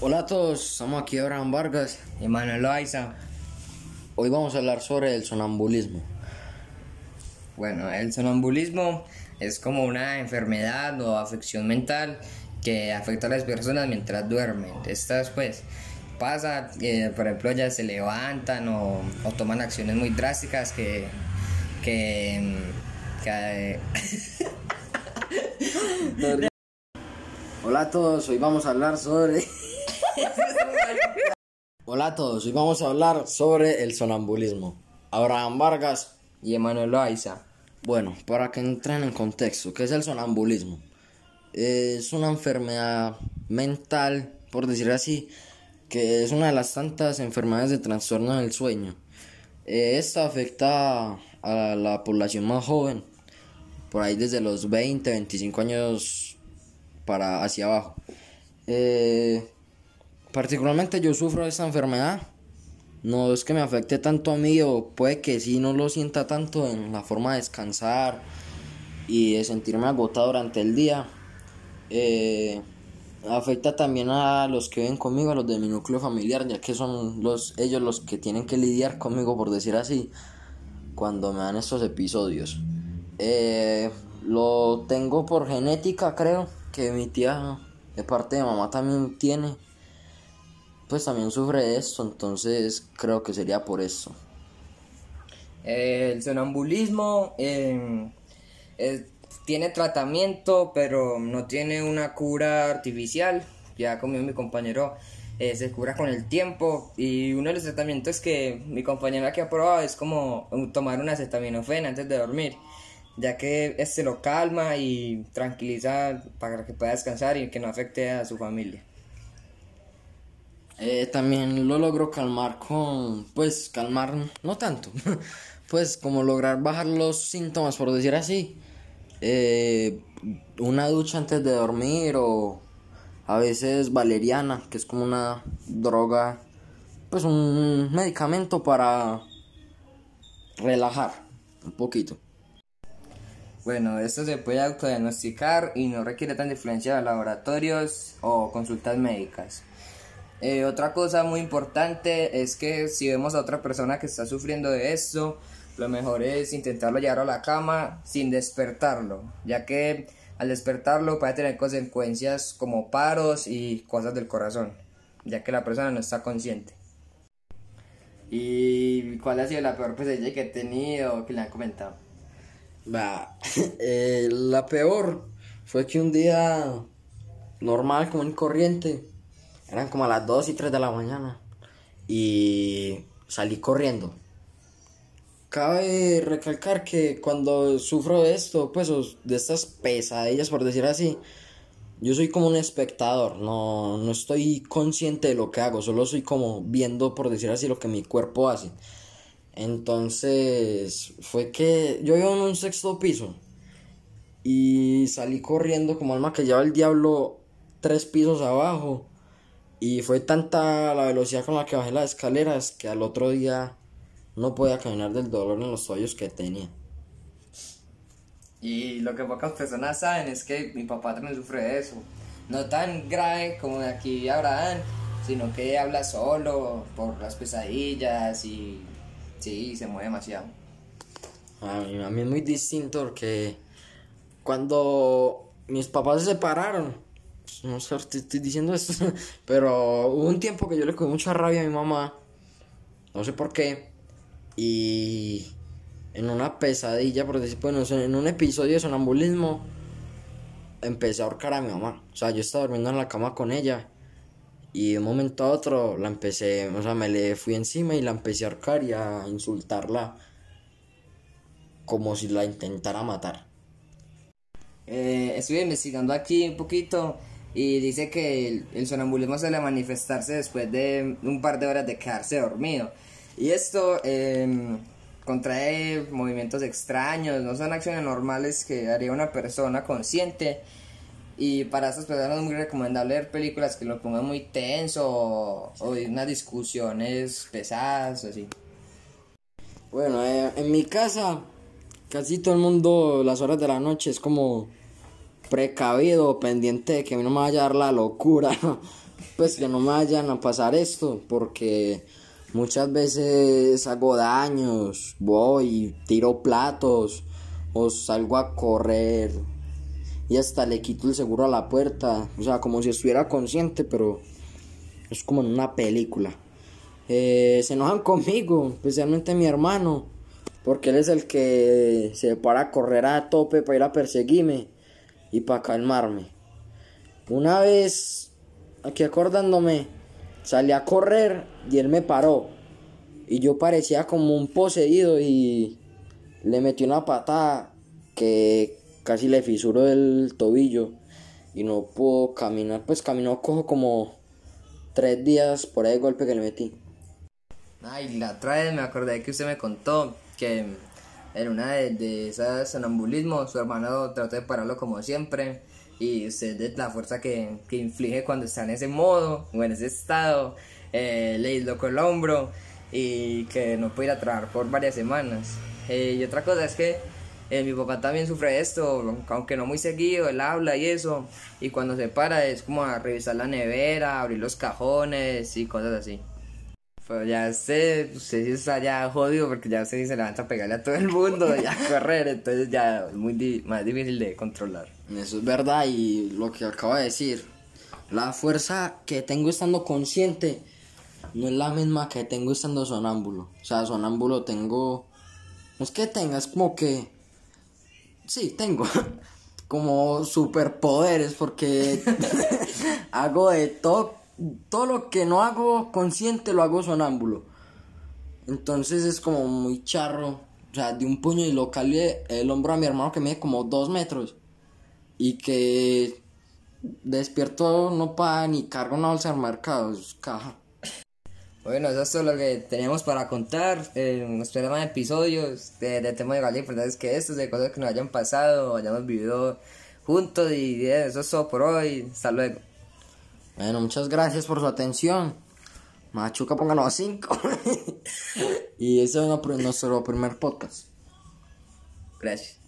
Hola a todos, estamos aquí Abraham Vargas. Y Manuel Loaiza. Hoy vamos a hablar sobre el sonambulismo. Bueno, el sonambulismo es como una enfermedad o afección mental que afecta a las personas mientras duermen. Estas pues pasa, eh, por ejemplo, ya se levantan o, o toman acciones muy drásticas que... que, que Hola a todos, hoy vamos a hablar sobre... Hola a todos, hoy vamos a hablar sobre el sonambulismo. Abraham Vargas. y Emanuel Loaiza. Bueno, para que entren en contexto, ¿qué es el sonambulismo? Es una enfermedad mental, por decir así, que es una de las tantas enfermedades de trastorno del sueño. Eh, Esta afecta a la población más joven, por ahí desde los 20, 25 años para hacia abajo. Eh, particularmente yo sufro de esta enfermedad. No es que me afecte tanto a mí o puede que sí no lo sienta tanto en la forma de descansar y de sentirme agotado durante el día. Eh, afecta también a los que viven conmigo, a los de mi núcleo familiar, ya que son los, ellos los que tienen que lidiar conmigo, por decir así, cuando me dan estos episodios. Eh, lo tengo por genética, creo, que mi tía de parte de mamá también tiene. Pues también sufre de esto, entonces creo que sería por eso. El sonambulismo eh, eh, tiene tratamiento, pero no tiene una cura artificial. Ya como mi compañero, eh, se cura con el tiempo. Y uno de los tratamientos que mi compañera que ha probado es como tomar una acetaminofén antes de dormir, ya que este lo calma y tranquiliza para que pueda descansar y que no afecte a su familia. Eh, también lo logro calmar con, pues calmar, no tanto, pues como lograr bajar los síntomas, por decir así. Eh, una ducha antes de dormir o a veces valeriana, que es como una droga, pues un medicamento para relajar un poquito. Bueno, esto se puede autodiagnosticar y no requiere tanta influencia de laboratorios o consultas médicas. Eh, otra cosa muy importante es que si vemos a otra persona que está sufriendo de esto, lo mejor es intentarlo llevar a la cama sin despertarlo, ya que al despertarlo puede tener consecuencias como paros y cosas del corazón, ya que la persona no está consciente. ¿Y cuál ha sido la peor pesadilla que he tenido que le han comentado? Eh, la peor fue que un día normal, como en corriente, eran como a las 2 y 3 de la mañana y salí corriendo. Cabe recalcar que cuando sufro de esto, pues de estas pesadillas, por decir así, yo soy como un espectador, no, no estoy consciente de lo que hago, solo soy como viendo, por decir así, lo que mi cuerpo hace. Entonces, fue que yo iba en un sexto piso y salí corriendo como alma que lleva el diablo tres pisos abajo. Y fue tanta la velocidad con la que bajé las escaleras que al otro día no podía caminar del dolor en los tobillos que tenía. Y lo que pocas personas saben es que mi papá también sufre de eso. No tan grave como de aquí Abraham, sino que habla solo por las pesadillas y sí, se mueve demasiado. A mí, a mí es muy distinto porque cuando mis papás se separaron, no sé si estoy diciendo esto, pero hubo un tiempo que yo le cogí mucha rabia a mi mamá, no sé por qué, y en una pesadilla, por decir, bueno, en un episodio de sonambulismo, empecé a ahorcar a mi mamá. O sea, yo estaba durmiendo en la cama con ella y de un momento a otro la empecé, o sea, me le fui encima y la empecé a ahorcar y a insultarla como si la intentara matar. Eh, estuve investigando aquí un poquito y dice que el, el sonambulismo suele manifestarse después de un par de horas de quedarse dormido. Y esto em, contrae movimientos extraños, no son acciones normales que haría una persona consciente. Y para estas personas es muy recomendable ver películas que lo pongan muy tenso o, o unas discusiones pesadas o así. Bueno, eh, en mi casa casi todo el mundo las horas de la noche es como precavido, pendiente de que a mí no me vaya a dar la locura. pues que no me vayan a pasar esto, porque muchas veces hago daños, voy, tiro platos, o salgo a correr y hasta le quito el seguro a la puerta, o sea, como si estuviera consciente, pero es como en una película. Eh, se enojan conmigo, especialmente mi hermano, porque él es el que se para a correr a tope para ir a perseguirme y para calmarme. Una vez, aquí acordándome, salí a correr y él me paró. Y yo parecía como un poseído y le metí una patada que casi le fisuró el tobillo y no pudo caminar. Pues caminó cojo como tres días por el golpe que le metí. Ay, la otra vez me acordé que usted me contó que en una de, de esas sonambulismos su hermano trató de pararlo como siempre y usted de la fuerza que, que inflige cuando está en ese modo o en ese estado eh, le dislocó el hombro y que no puede ir a trabajar por varias semanas. Eh, y otra cosa es que eh, mi papá también sufre esto, aunque no muy seguido, él habla y eso, y cuando se para es como a revisar la nevera, abrir los cajones y cosas así. Pero ya usted, usted sí está ya jodido porque ya usted se levanta a pegarle a todo el mundo y a correr, entonces ya es muy di- más difícil de controlar. Eso es verdad y lo que acaba de decir, la fuerza que tengo estando consciente no es la misma que tengo estando sonámbulo. O sea, sonámbulo tengo, no es que tenga, es como que, sí, tengo como superpoderes porque hago de todo, todo lo que no hago consciente lo hago sonámbulo. Entonces es como muy charro. O sea, de un puño y lo calé el hombro a mi hermano que mide como dos metros. Y que despierto no paga ni carga una bolsa de mercado. Es caja. Bueno, eso es todo lo que teníamos para contar. Eh, esperan más episodios de, de temas igual de importantes que estos, de cosas que nos hayan pasado, hayamos vivido juntos. Y eso es todo por hoy. Hasta luego. Bueno, muchas gracias por su atención. Machuca, pónganos a 5. y ese es nuestro primer podcast. Gracias.